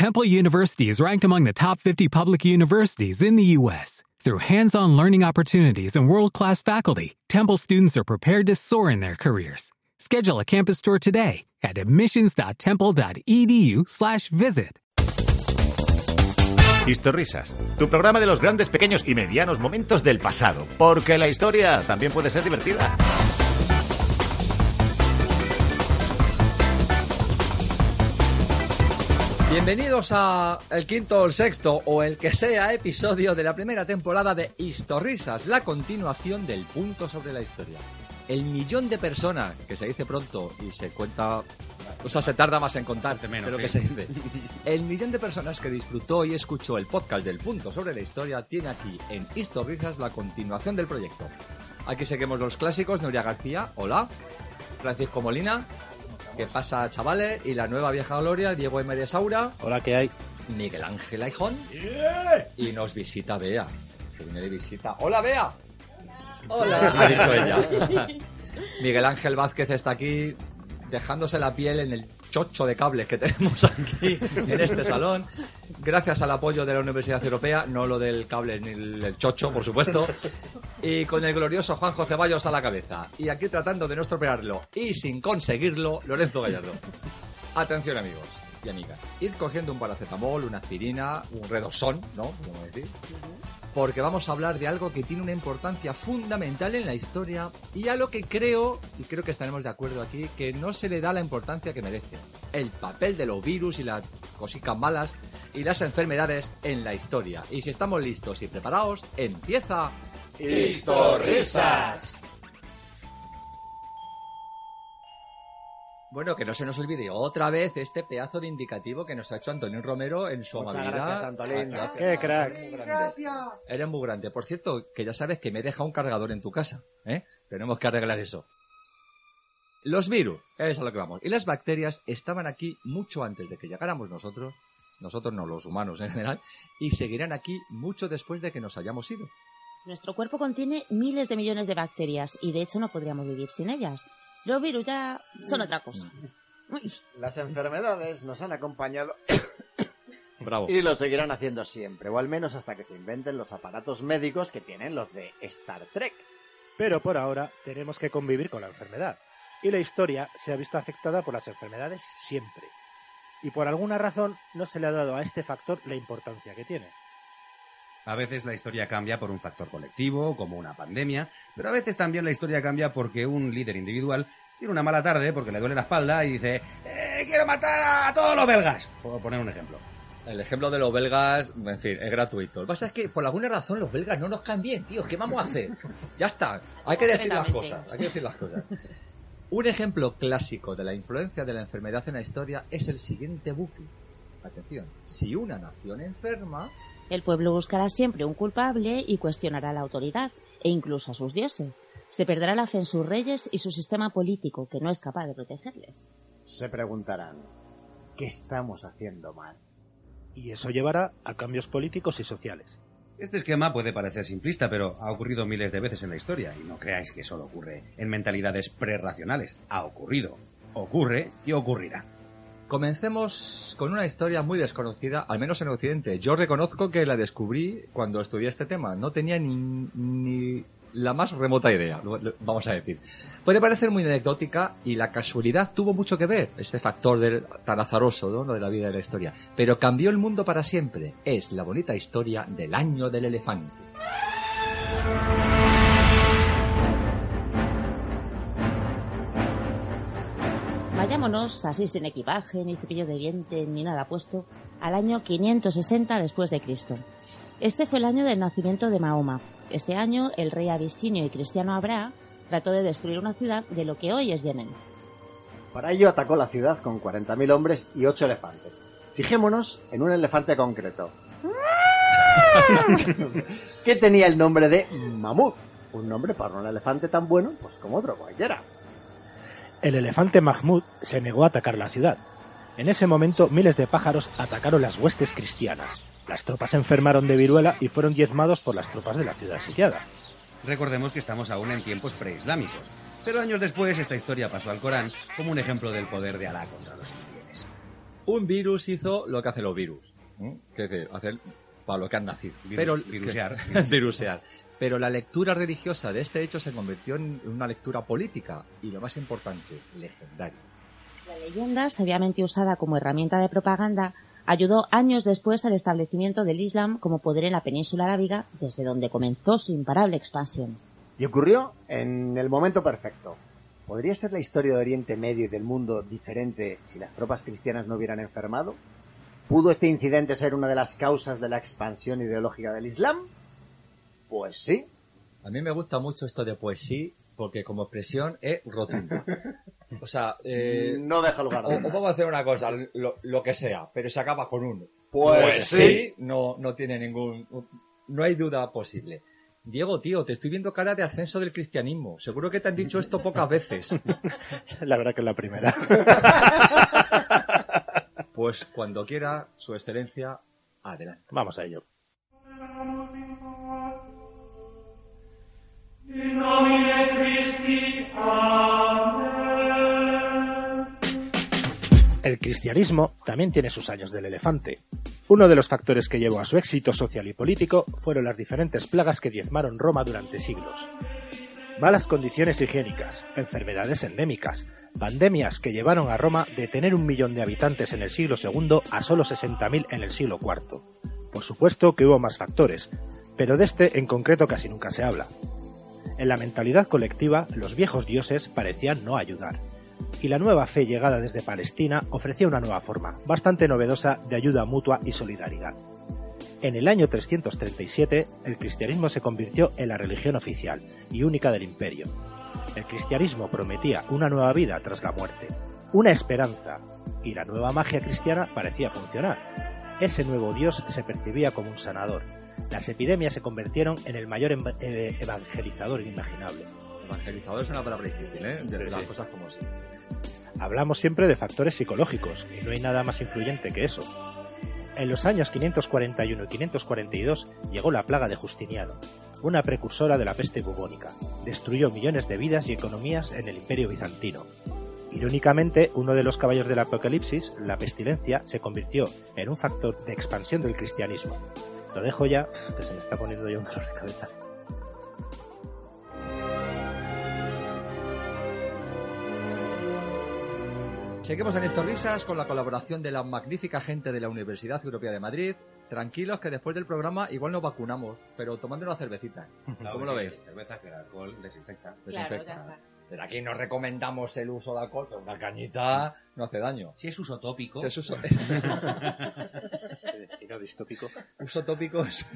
Temple University is ranked among the top 50 public universities in the U.S. Through hands-on learning opportunities and world-class faculty, Temple students are prepared to soar in their careers. Schedule a campus tour today at admissions.temple.edu/visit. Historrisas, tu programa de los grandes, pequeños y medianos momentos del pasado, porque la historia también puede ser divertida. Bienvenidos a el quinto o el sexto o el que sea episodio de la primera temporada de Historrisas, la continuación del punto sobre la historia. El millón de personas, que se dice pronto y se cuenta, o sea, se tarda más en contar de lo que se dice. El millón de personas que disfrutó y escuchó el podcast del punto sobre la historia tiene aquí en Historrisas la continuación del proyecto. Aquí seguimos los clásicos, Nuria García, hola. Francisco Molina, ¿Qué pasa, chavales? Y la nueva vieja gloria, Diego M. de Saura. Hola, ¿qué hay? Miguel Ángel Aijón. Y nos visita Bea. Que viene de visita. ¡Hola, Bea! ¡Hola! Ha dicho ella. Miguel Ángel Vázquez está aquí dejándose la piel en el chocho de cables que tenemos aquí en este salón. Gracias al apoyo de la Universidad Europea, no lo del cable ni el chocho, por supuesto. Y con el glorioso Juanjo Ceballos a la cabeza. Y aquí tratando de no estropearlo y sin conseguirlo, Lorenzo Gallardo. Atención amigos y amigas. Id cogiendo un paracetamol, una aspirina, un redosón, ¿no? Como decir porque vamos a hablar de algo que tiene una importancia fundamental en la historia y a lo que creo, y creo que estaremos de acuerdo aquí, que no se le da la importancia que merece. El papel de los virus y las cositas malas y las enfermedades en la historia. Y si estamos listos y preparados, empieza... ¡Historrisas! Bueno, que no se nos olvide otra vez este pedazo de indicativo que nos ha hecho Antonio Romero en su Muchas amabilidad. gracias, Antolín. Ah, Qué crack. Eres muy grande. Eres muy grande. Por cierto, que ya sabes que me deja un cargador en tu casa. ¿eh? Tenemos que arreglar eso. Los virus, es a lo que vamos. Y las bacterias estaban aquí mucho antes de que llegáramos nosotros, nosotros no, los humanos en general, y seguirán aquí mucho después de que nos hayamos ido. Nuestro cuerpo contiene miles de millones de bacterias y de hecho no podríamos vivir sin ellas. Los virus ya son otra cosa. Las enfermedades nos han acompañado Bravo. y lo seguirán haciendo siempre, o al menos hasta que se inventen los aparatos médicos que tienen los de Star Trek. Pero por ahora tenemos que convivir con la enfermedad. Y la historia se ha visto afectada por las enfermedades siempre. Y por alguna razón no se le ha dado a este factor la importancia que tiene. A veces la historia cambia por un factor colectivo, como una pandemia, pero a veces también la historia cambia porque un líder individual tiene una mala tarde porque le duele la espalda y dice "Eh, quiero matar a todos los belgas, por poner un ejemplo. El ejemplo de los belgas, en fin, es gratuito. Lo que pasa es que por alguna razón los belgas no nos caen bien, tío. ¿Qué vamos a hacer? Ya está. Hay que decir las cosas. Hay que decir las cosas. Un ejemplo clásico de la influencia de la enfermedad en la historia es el siguiente bucle. Atención. Si una nación enferma, El pueblo buscará siempre un culpable y cuestionará a la autoridad e incluso a sus dioses. Se perderá la fe en sus reyes y su sistema político, que no es capaz de protegerles. Se preguntarán, ¿qué estamos haciendo mal? Y eso llevará a cambios políticos y sociales. Este esquema puede parecer simplista, pero ha ocurrido miles de veces en la historia y no creáis que solo ocurre en mentalidades prerracionales. Ha ocurrido, ocurre y ocurrirá. Comencemos con una historia muy desconocida, al menos en Occidente. Yo reconozco que la descubrí cuando estudié este tema. No tenía ni, ni la más remota idea, vamos a decir. Puede parecer muy anecdótica y la casualidad tuvo mucho que ver, ese factor del- tan azaroso ¿no? de la vida de la historia. Pero cambió el mundo para siempre. Es la bonita historia del año del elefante. Vayámonos, así sin equipaje, ni cepillo de dientes, ni nada puesto, al año 560 después de Cristo. Este fue el año del nacimiento de Mahoma. Este año, el rey abisinio y cristiano Abra trató de destruir una ciudad de lo que hoy es Yemen. Para ello atacó la ciudad con 40.000 hombres y 8 elefantes. Fijémonos en un elefante concreto. que tenía el nombre de Mamut. Un nombre para un elefante tan bueno pues como otro cualquiera. El elefante Mahmud se negó a atacar la ciudad. En ese momento, miles de pájaros atacaron las huestes cristianas. Las tropas se enfermaron de viruela y fueron diezmados por las tropas de la ciudad sitiada. Recordemos que estamos aún en tiempos preislámicos, pero años después esta historia pasó al Corán como un ejemplo del poder de Alá contra los infieles. un virus hizo lo que hacen los virus. ¿eh? Hacer para lo que han nacido. Virus- Pero, virusear. virusear. Pero la lectura religiosa de este hecho se convirtió en una lectura política y lo más importante, legendaria. La leyenda, sabiamente usada como herramienta de propaganda, ayudó años después al establecimiento del Islam como poder en la península arábiga, desde donde comenzó su imparable expansión. Y ocurrió en el momento perfecto. ¿Podría ser la historia de Oriente Medio y del mundo diferente si las tropas cristianas no hubieran enfermado? ¿Pudo este incidente ser una de las causas de la expansión ideológica del Islam? Pues sí. A mí me gusta mucho esto de pues sí, porque como expresión es rotunda. O sea, eh, no deja lugar o, a o vamos a hacer una cosa, lo, lo que sea, pero se acaba con un Pues sí. no, no tiene ningún, no hay duda posible. Diego, tío, te estoy viendo cara de ascenso del cristianismo. Seguro que te han dicho esto pocas veces. La verdad que es la primera. Pues cuando quiera, su excelencia, adelante. Vamos a ello. El cristianismo también tiene sus años del elefante. Uno de los factores que llevó a su éxito social y político fueron las diferentes plagas que diezmaron Roma durante siglos. Malas condiciones higiénicas, enfermedades endémicas, pandemias que llevaron a Roma de tener un millón de habitantes en el siglo II a solo 60.000 en el siglo IV. Por supuesto que hubo más factores, pero de este en concreto casi nunca se habla. En la mentalidad colectiva, los viejos dioses parecían no ayudar, y la nueva fe llegada desde Palestina ofrecía una nueva forma, bastante novedosa, de ayuda mutua y solidaridad. En el año 337, el cristianismo se convirtió en la religión oficial y única del imperio. El cristianismo prometía una nueva vida tras la muerte, una esperanza, y la nueva magia cristiana parecía funcionar. Ese nuevo Dios se percibía como un sanador. Las epidemias se convirtieron en el mayor em- eh, evangelizador inimaginable. Evangelizador es una palabra difícil, ¿eh? De Sí, las sí. cosas como son. Hablamos siempre de factores psicológicos, y no hay nada más influyente que eso. En los años 541 y 542 llegó la plaga de Justiniano, una precursora de la peste bubónica. Destruyó millones de vidas y economías en el imperio bizantino. Irónicamente, uno de los caballos del apocalipsis, la pestilencia, se convirtió en un factor de expansión del cristianismo. Lo dejo ya, que se me está poniendo ya un dolor de cabeza. Seguimos en estos risas con la colaboración de la magnífica gente de la Universidad Europea de Madrid. Tranquilos que después del programa igual nos vacunamos, pero tomando una cervecita. ¿Cómo lo veis? Cerveza que el alcohol desinfecta. Desinfecta. Desde aquí no recomendamos el uso de alcohol, pero una cañita no hace daño. Si es uso tópico, Si es uso, Destino distópico. uso tópico es-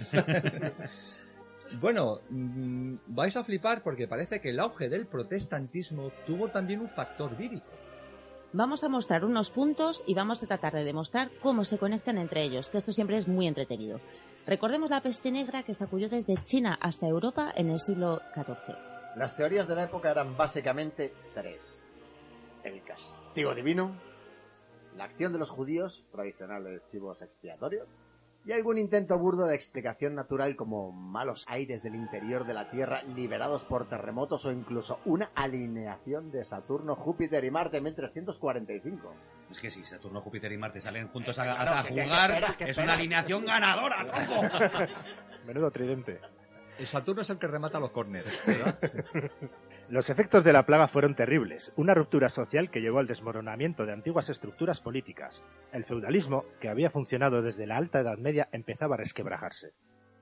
Bueno, mm, vais a flipar porque parece que el auge del protestantismo tuvo también un factor vírico. Vamos a mostrar unos puntos y vamos a tratar de demostrar cómo se conectan entre ellos, que esto siempre es muy entretenido. Recordemos la peste negra que sacudió desde China hasta Europa en el siglo XIV. Las teorías de la época eran básicamente tres. El castigo divino, la acción de los judíos, tradicionales chivos expiatorios, y algún intento burdo de explicación natural como malos aires del interior de la Tierra liberados por terremotos o incluso una alineación de Saturno, Júpiter y Marte en 1345. es que si Saturno, Júpiter y Marte salen juntos a, Claro, a que- que- que jugar, espera, que es una alineación ganadora, tronco. Menudo tridente. El Saturno es el que remata los córneres, ¿verdad? Los efectos de la plaga fueron terribles, una ruptura social que llevó al desmoronamiento de antiguas estructuras políticas. El feudalismo, que había funcionado desde la Alta Edad Media, empezaba a resquebrajarse.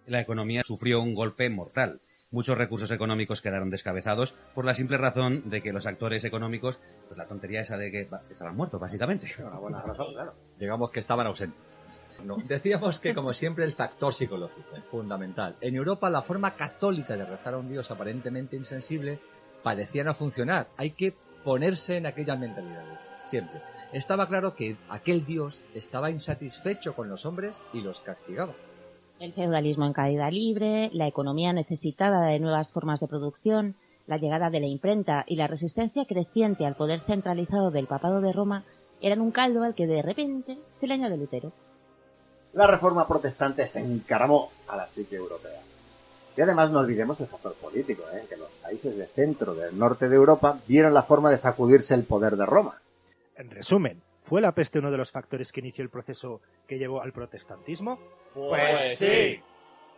La economía sufrió un golpe mortal. Muchos recursos económicos quedaron descabezados por la simple razón de que los actores económicos, pues la tontería esa de que estaban muertos, básicamente. Una buena razón, claro. Digamos que estaban ausentes. No. Decíamos que, como siempre, el factor psicológico es fundamental. En Europa, la forma católica de rezar a un Dios aparentemente insensible parecía no funcionar. Hay que ponerse en aquellas mentalidades, siempre. Estaba claro que aquel Dios estaba insatisfecho con los hombres y los castigaba. El feudalismo en caída libre, la economía necesitada de nuevas formas de producción, la llegada de la imprenta y la resistencia creciente al poder centralizado del papado de Roma eran un caldo al que de repente se le añade Lutero. La reforma protestante se encaramó a la psique europea. Y además no olvidemos el factor político, ¿eh? que los países de centro del norte de Europa vieron la forma de sacudirse el poder de Roma. En resumen, ¿Fue la peste uno de los factores que inició el proceso que llevó al protestantismo? Pues sí.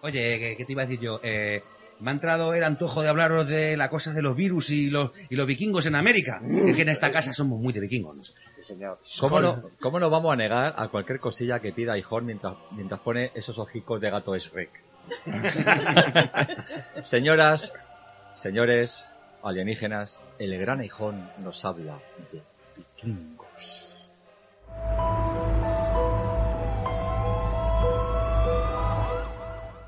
Oye, ¿qué, te iba a decir yo? Eh, me ha entrado el antojo de hablaros de la cosa de los virus y los, y los vikingos en América. Es que en esta casa somos muy de vikingos. ¿no? Sí, señor. ¿Cómo no, ¿Cómo no vamos a negar a cualquier cosilla que pida Ijón mientras, mientras pone esos ojicos de gato Shrek? Señoras, señores, alienígenas, el gran Ijón nos habla de vikingos.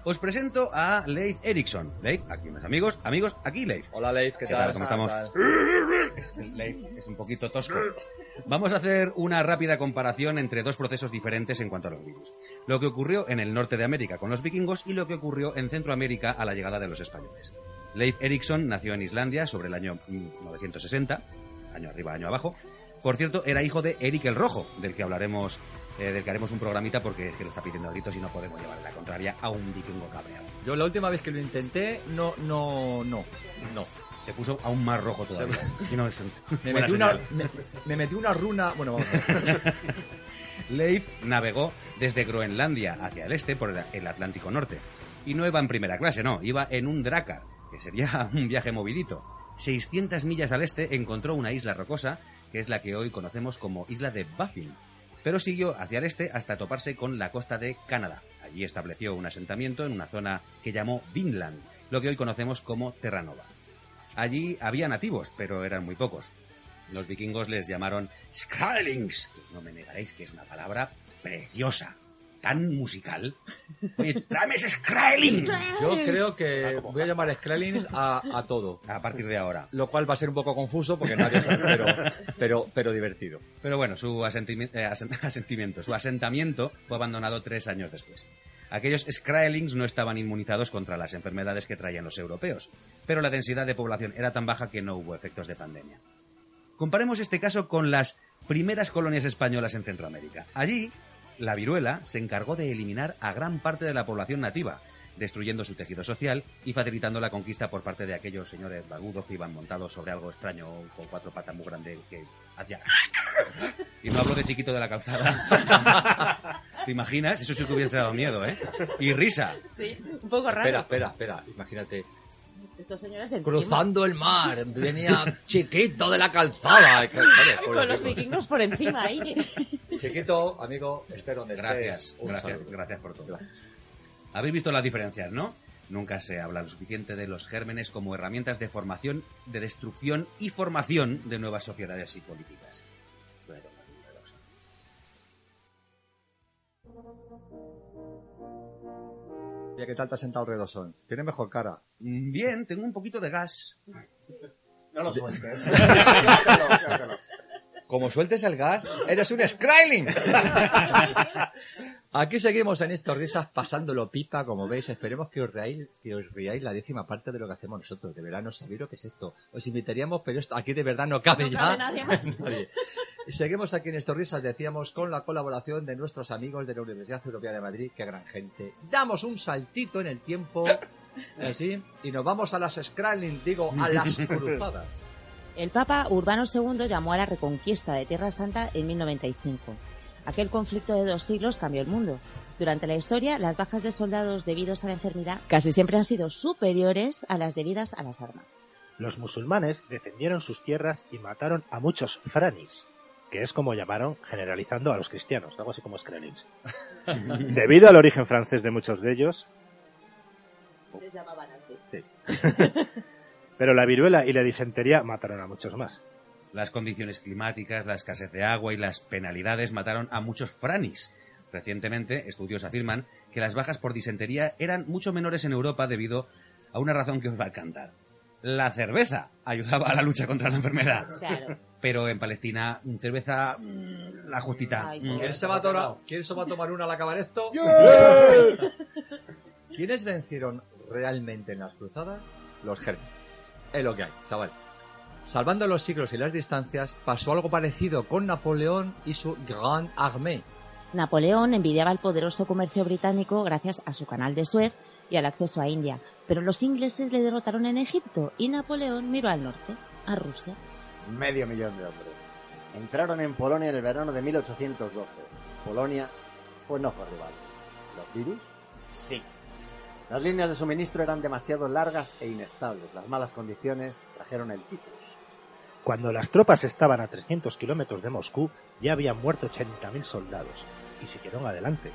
Os presento a Leif Erikson. Leif, aquí unos amigos. Amigos, aquí Leif. Hola Leif, ¿qué, ¿Qué tal? tal? ¿Cómo estamos? Es es un poquito tosco. Vamos a hacer una rápida comparación entre dos procesos diferentes en cuanto a los virus. Lo que ocurrió en el norte de América con los vikingos y lo que ocurrió en Centroamérica a la llegada de los españoles. Leif Erikson nació en Islandia sobre el año 1960, año arriba, año abajo. Por cierto, era hijo de Eric el Rojo, del que hablaremos, eh, del que haremos un programita porque es que lo está pidiendo a gritos y no podemos llevar la contraria a un vikingo cabreado. Yo la última vez que lo intenté, no, no, no, no. Se puso aún más rojo todavía. Y no es Me metí, una, me, me metí una runa, bueno, vamos. Leif navegó desde Groenlandia hacia el este por el- Atlántico Norte. Y no iba en primera clase, no, iba en un Drakkar, que sería un viaje movidito. 600 millas al este encontró una isla rocosa, que es la que hoy conocemos como isla de Baffin. Pero siguió hacia el este hasta toparse con la costa de Canadá. Allí estableció un asentamiento en una zona que llamó Vinland, lo que hoy conocemos como Terranova. Allí había nativos, pero eran muy pocos. Los vikingos les llamaron Skrælings, que no me negaréis que es una palabra preciosa, tan musical. Oye, tráeme ese. Yo creo que voy a llamar Skrellings a, a todo. A partir de ahora. Lo cual va a ser un poco confuso porque nadie sabe, pero, pero, pero divertido. Pero bueno, su asentimi- eh, asen- asentimiento, su asentamiento fue abandonado tres años después. Aquellos Skrælings no estaban inmunizados contra las enfermedades que traían los europeos, pero la densidad de población era tan baja que no hubo efectos de pandemia. Comparemos este caso con las primeras colonias españolas en Centroamérica. Allí, la viruela se encargó de eliminar a gran parte de la población nativa, destruyendo su tejido social y facilitando la conquista por parte de aquellos señores barbudos que iban montados sobre algo extraño con cuatro patas muy grandes que hacía... Y no hablo de chiquito de la calzada. ¿Te imaginas? Eso sí que hubiese dado miedo, ¿eh? Y risa. Sí, un poco raro. Espera, espera, espera. Imagínate. Estos señores encima, Cruzando el mar, venía chiquito de la calzada. Con los vikingos por encima ahí. Chiquito, amigo, esté donde Gracias, estés. Un gracias, saludo. gracias por todo. Habéis visto las diferencias, ¿no? Nunca se habla lo suficiente de los gérmenes como herramientas de formación, de destrucción y formación de nuevas sociedades y políticas. Oye, ¿qué tal te has sentado redosón? Tiene mejor cara. Bien, tengo un poquito de gas. No lo sueltes. Como sueltes el gas, eres un Skrailing. Aquí seguimos en estos risas pasándolo pipa, como veis. Esperemos que os reáis, que os riáis la décima parte de lo que hacemos nosotros. De verdad no sabéis lo que es esto. Os invitaríamos, pero esto aquí de verdad no cabe No ya. cabe nadie más. Nadie. Y seguimos aquí en estos risas, decíamos, con la colaboración de nuestros amigos de la Universidad Europea de Madrid. Qué gran gente. Damos un saltito en el tiempo, así, y nos vamos a las Skrailing, digo, a las cruzadas. El Papa Urbano II llamó a la reconquista de Tierra Santa en 1095. Aquel conflicto de dos siglos cambió el mundo. Durante la historia, las bajas de soldados debidos a la enfermedad casi siempre han sido superiores a las debidas a las armas. Los musulmanes defendieron sus tierras y mataron a muchos franis, que es como llamaron generalizando a los cristianos, algo así como Skrellings. Debido al origen francés de muchos de ellos, Les llamaban así. pero la viruela y la disentería mataron a muchos más. Las condiciones climáticas, la escasez de agua y las penalidades mataron a muchos franis. Recientemente, estudios afirman que las bajas por disentería eran mucho menores en Europa debido a una razón que os va a cantar. La cerveza ayudaba a la lucha contra la enfermedad. Claro. Pero en Palestina, mm, cerveza, mm, la justita. Ay, Mm. ¿Quién se, va a tomar, ¿Quién se va a tomar una al acabar esto? ¿Quiénes vencieron realmente en las cruzadas? Los gérmenes. Es lo que hay, chaval. Salvando los siglos y las distancias, pasó algo parecido con Napoleón y su Grande Armée. Napoleón envidiaba el poderoso comercio británico gracias a su canal de Suez y al acceso a India, pero los ingleses le derrotaron en Egipto y Napoleón miró al norte, a Rusia. Medio millón de hombres. entraron en Polonia en el verano de 1812. Polonia, pues no fue rival. ¿Los virus? Sí. Las líneas de suministro eran demasiado largas e inestables. Las malas condiciones trajeron el tifus. Cuando las tropas estaban a 300 kilómetros de Moscú, ya habían muerto 80.000 soldados, y siguieron adelante.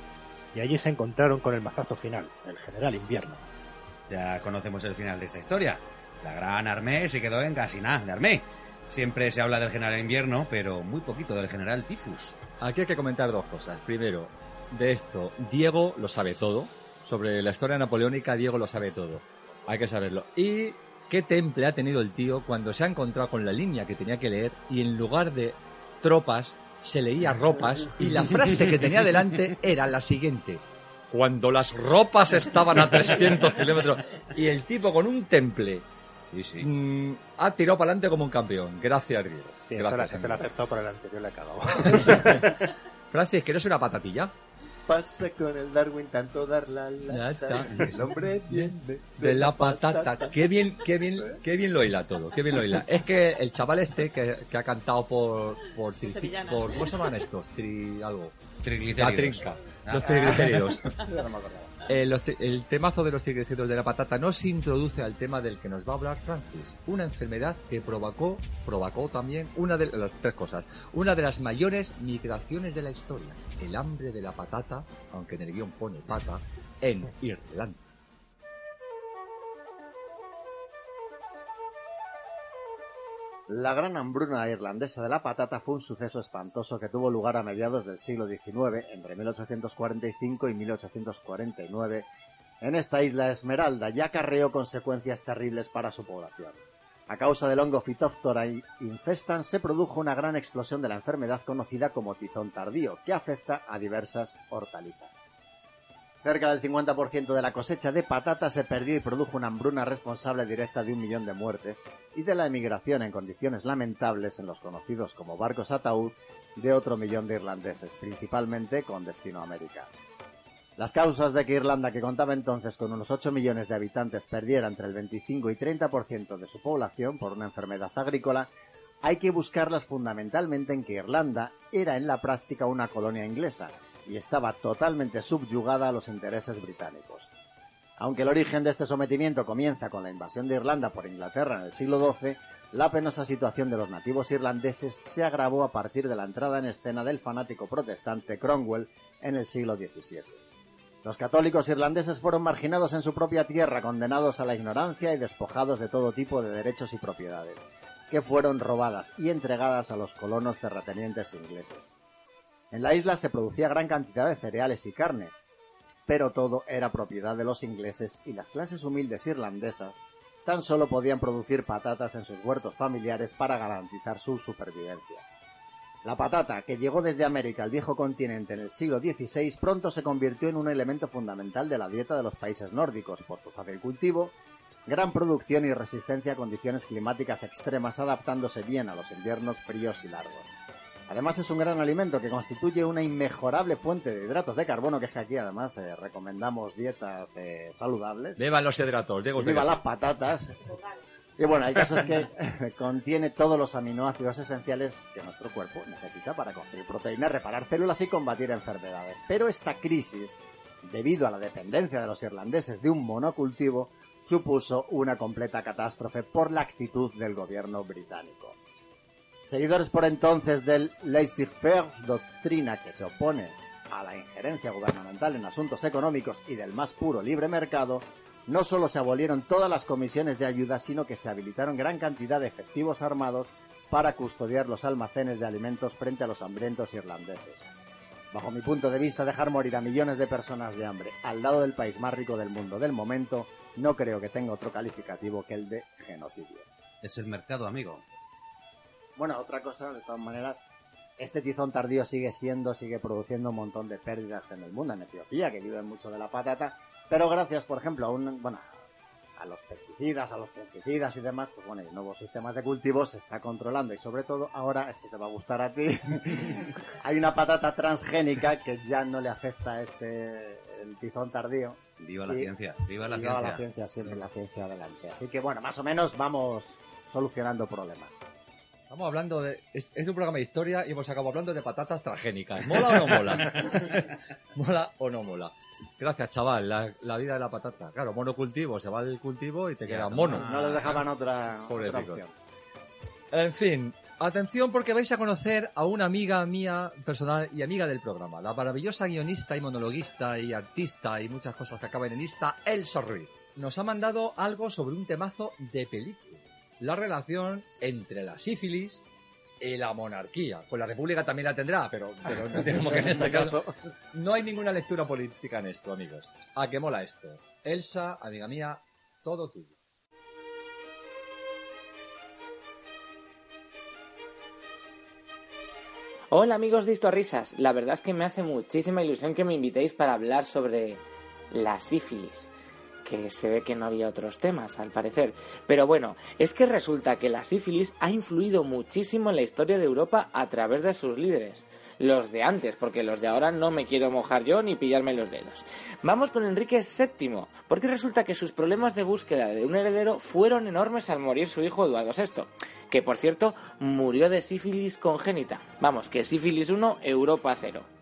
Y allí se encontraron con el mazazo final, el general invierno. Ya conocemos el final de esta historia. La gran Armé se quedó en Gasiná de Armé. Siempre se habla del general invierno, pero muy poquito del general Tifus. Aquí hay que comentar dos cosas. Primero, de esto, Diego lo sabe todo. Sobre la historia napoleónica, Diego lo sabe todo. Hay que saberlo. Y qué temple ha tenido el tío cuando se ha encontrado con la línea que tenía que leer y en lugar de tropas se leía ropas y la frase que tenía delante era la siguiente. Cuando las ropas estaban a 300 kilómetros y el tipo con un temple Sí, sí. mm, ha tirado para adelante como un campeón. Gracias, Diego. Sí, eso la- Gracias, se la aceptó por el anterior, le he cagado. Francis, ¿quieres una patatilla? Pasa con el Darwin tanto dar la lata. El hombre viene De la patata. Qué bien, qué bien, qué bien lo hila todo. Qué bien lo hila. Es que el chaval este que, que ha cantado por, por, tri- por ¿cómo se llaman estos? Tri, algo. La Triglicéridos. trinca. Ah. Los triglicéridos. Ya no me acordaba. Eh, el temazo de los triglicéridos de la patata no se introduce al tema del que nos va a hablar Francis. Una enfermedad que provocó, provocó también una de las tres cosas. Una de las mayores migraciones de la historia. El hambre de la patata, aunque en el guion pone pata, en Irlanda. La gran hambruna irlandesa de la patata fue un suceso espantoso que tuvo lugar a mediados del siglo XIX, entre 1845 y 1849, en esta isla Esmeralda y acarreó consecuencias terribles para su población. A causa del hongo Phytophthora infestan se produjo una gran explosión de la enfermedad conocida como tizón tardío, que afecta a diversas hortalizas. Cerca del 50% de la cosecha de patata se perdió y produjo una hambruna responsable directa de un millón de muertes y de la emigración en condiciones lamentables en los conocidos como barcos ataúd de otro millón de irlandeses, principalmente con destino a América. Las causas de que Irlanda, que contaba entonces con unos 8 millones de habitantes, perdiera entre el 25 y 30% de su población por una enfermedad agrícola, hay que buscarlas fundamentalmente en que Irlanda era en la práctica una colonia inglesa y estaba totalmente subyugada a los intereses británicos. Aunque el origen de este sometimiento comienza con la invasión de Irlanda por Inglaterra en el siglo XII, la penosa situación de los nativos irlandeses se agravó a partir de la entrada en escena del fanático protestante Cromwell en el siglo XVII. Los católicos irlandeses fueron marginados en su propia tierra, condenados a la ignorancia y despojados de todo tipo de derechos y propiedades, que fueron robadas y entregadas a los colonos terratenientes ingleses. En la isla se producía gran cantidad de cereales y carne, pero todo era propiedad de los ingleses y las clases humildes irlandesas tan solo podían producir patatas en sus huertos familiares para garantizar su supervivencia. La patata, que llegó desde América al viejo continente en el siglo XVI, pronto se convirtió en un elemento fundamental de la dieta de los países nórdicos por su fácil cultivo, gran producción y resistencia a condiciones climáticas extremas, adaptándose bien a los inviernos fríos y largos. Además es un gran alimento que constituye una inmejorable fuente de hidratos de carbono, que es que aquí además eh, recomendamos dietas eh, saludables. Beban los hidratos, Diego. Viva las patatas. Y bueno, el caso es que contiene todos los aminoácidos esenciales que nuestro cuerpo necesita para construir proteínas, reparar células y combatir enfermedades. Pero esta crisis, debido a la dependencia de los irlandeses de un monocultivo, supuso una completa catástrofe por la actitud del gobierno británico. Seguidores por entonces del laissez-faire, doctrina que se opone a la injerencia gubernamental en asuntos económicos y del más puro libre mercado, no solo se abolieron todas las comisiones de ayuda, sino que se habilitaron gran cantidad de efectivos armados para custodiar los almacenes de alimentos frente a los hambrientos irlandeses. Bajo mi punto de vista, dejar morir a millones de personas de hambre al lado del país más rico del mundo del momento no creo que tenga otro calificativo que el de genocidio. Es el mercado, amigo. Bueno, otra cosa, de todas maneras, este tizón tardío sigue siendo, sigue produciendo un montón de pérdidas en el mundo, en Etiopía, que viven mucho de la patata, pero gracias, por ejemplo, a un, bueno, a los pesticidas, a los pesticidas y demás, pues bueno, y nuevos sistemas de cultivo se está controlando y sobre todo ahora, esto te va a gustar a ti, hay una patata transgénica que ya no le afecta a este, el tizón tardío. Viva la Y- ciencia, viva la ciencia. la ciencia, siempre la ciencia adelante. Así que bueno, más o menos vamos solucionando problemas. Estamos hablando de. Es, es un programa de historia y hemos acabado hablando de patatas transgénicas. ¿Mola o no mola? ¿Mola o no mola? Gracias, chaval. La, la vida de la patata. Claro, monocultivo. Se va el cultivo y te queda mono. No les dejaban otra, opción. En fin, atención porque vais a conocer a una amiga mía personal y amiga del programa, la maravillosa guionista y monologuista y artista y muchas cosas que acaban en ista, Elsa Ruiz. Nos ha mandado algo sobre un temazo de película, la relación entre la sífilis y la monarquía. Pues la república también la tendrá, pero, pero no digamos que en este caso no hay ninguna lectura política en esto, amigos. ¿A qué mola esto? Elsa, amiga mía, todo tuyo. Hola amigos de Risas, la verdad es que me hace muchísima ilusión que me invitéis para hablar sobre la sífilis, que se ve que no había otros temas al parecer. Pero bueno, es que resulta que la sífilis ha influido muchísimo en la historia de Europa a través de sus líderes. Los de antes, porque los de ahora no me quiero mojar yo ni pillarme los dedos. Vamos con Enrique VII, porque resulta que sus problemas de búsqueda de un heredero fueron enormes al morir su hijo Eduardo VI, que por cierto murió de sífilis congénita. Vamos, que sífilis 1, Europa 0.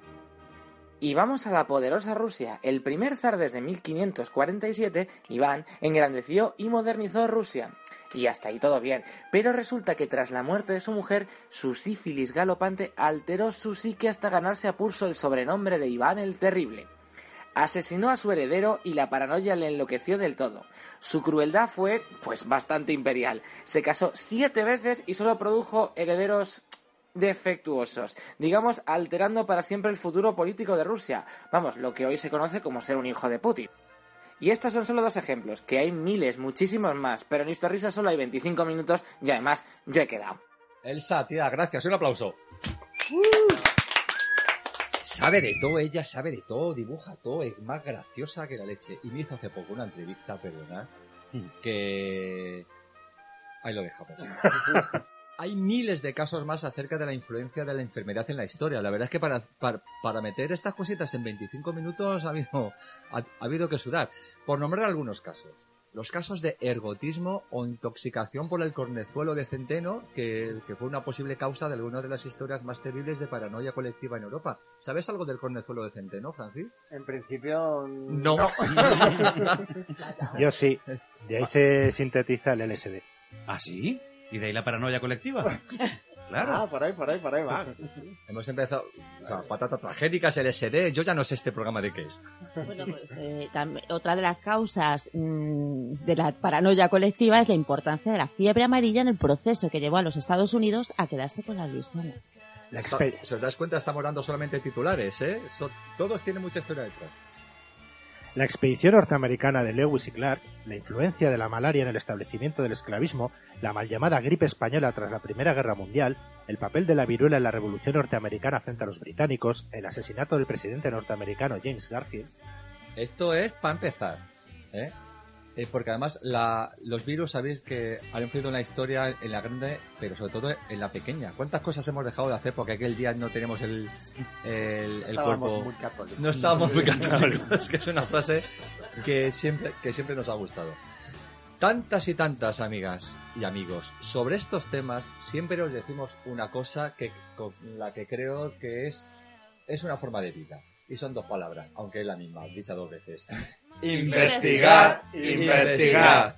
Y vamos a la poderosa Rusia. El primer zar desde 1547, Iván, engrandeció y modernizó Rusia. Y hasta ahí todo bien. Pero resulta que tras la muerte de su mujer, su sífilis galopante alteró su psique hasta ganarse a pulso el sobrenombre de Iván el Terrible. Asesinó a su heredero y la paranoia le enloqueció del todo. Su crueldad fue, pues, bastante imperial. Se casó siete veces y solo produjo herederos defectuosos, digamos, alterando para siempre el futuro político de Rusia. Vamos, lo que hoy se conoce como ser un hijo de Putin. Y estos son solo dos ejemplos, que hay miles, muchísimos más, pero en Historrisa solo hay 25 minutos y además yo he quedado. Elsa, tía, gracias. Un aplauso. Sabe de todo, ella sabe de todo, dibuja todo, es más graciosa que la leche. Y me hizo hace poco una entrevista, perdonad, que... Ahí lo dejamos. Hay miles de casos más acerca de la influencia de la enfermedad en la historia. La verdad es que para, para, para meter estas cositas en 25 minutos ha habido, ha, ha habido que sudar. Por nombrar algunos casos. Los casos de ergotismo o intoxicación por el cornezuelo de centeno, que, que fue una posible causa de alguna de las historias más terribles de paranoia colectiva en Europa. ¿Sabes algo del cornezuelo de centeno, Francis? En principio... No. Yo sí. De ahí se sintetiza el LSD. ¿Ah, sí? ¿Y de ahí la paranoia colectiva? Claro. Ah, por ahí, por ahí, por ahí va. Hemos empezado... O sea, patatas tragédicas, LSD... Yo ya no sé este programa de qué es. Bueno, pues eh, otra de las causas mm, de la paranoia colectiva es la importancia de la fiebre amarilla en el proceso que llevó a los Estados Unidos a quedarse con la Luisiana. La, Si os das cuenta, estamos dando solamente titulares, ¿eh? So- todos tienen mucha historia detrás. La expedición norteamericana de Lewis y Clark, la influencia de la malaria en el establecimiento del esclavismo, la mal llamada gripe española tras la Primera Guerra Mundial, el papel de la viruela en la Revolución Norteamericana frente a los británicos, el asesinato del presidente norteamericano James Garfield, Esto es para empezar, ¿eh? Eh, porque además la- los virus sabéis que han influido en la historia en la grande, pero sobre todo en la pequeña. ¿Cuántas cosas hemos dejado de hacer porque aquel día no tenemos el, el, el Estábamos cuerpo? muy. No estábamos muy católicos, que es una frase que siempre, que siempre nos ha gustado. Tantas y tantas amigas y amigos, sobre estos temas siempre os decimos una cosa que con la que creo que es, es una forma de vida. Y son dos palabras, aunque es la misma, dicha dos veces. Investigar, investigar.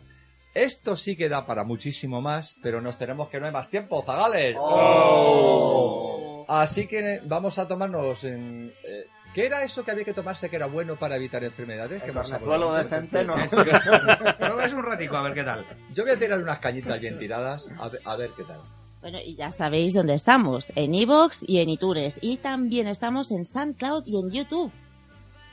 Esto sí que da para muchísimo más, pero nos tenemos que no hay más tiempo, zagales. Oh. Así que vamos a tomarnos en... eh, ¿Qué era eso que había que tomarse que era bueno para evitar enfermedades? El hemos cornezuelo hablado? de centeno. Eso que- Pruebes un ratico a ver qué tal. Yo voy a tirar unas cañitas bien tiradas, a ver, a ver qué tal. Bueno, y ya sabéis dónde estamos, en iVoox y en iTunes. Y también estamos en SoundCloud y en YouTube.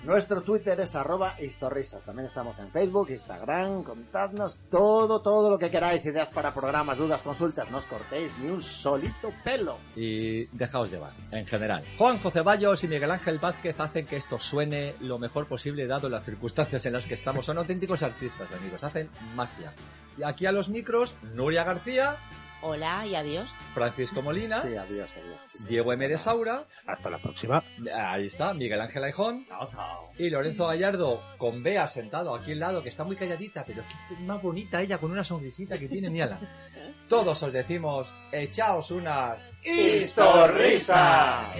Nuestro Twitter es arroba historrisas. También estamos en Facebook, Instagram. Contadnos todo, todo lo que queráis. Ideas para programas, dudas, consultas. No os cortéis ni un solito pelo. y dejaos llevar, en general. Juan José Ceballos y Miguel Ángel Vázquez hacen que esto suene lo mejor posible dado las circunstancias en las que estamos. Son auténticos artistas, amigos, hacen magia. Y aquí a los micros, Nuria García, Hola y adiós. Francisco Molina. Sí, adiós, adiós. Diego M. de Saura. Hasta la próxima. Ahí está, Miguel Ángel Aijón. Chao, chao. Y Lorenzo Gallardo, con Bea sentado aquí al lado, que está muy calladita, pero es más bonita ella con una sonrisita que tiene, miala. Todos os decimos, echaos unas... ¡Historrisas!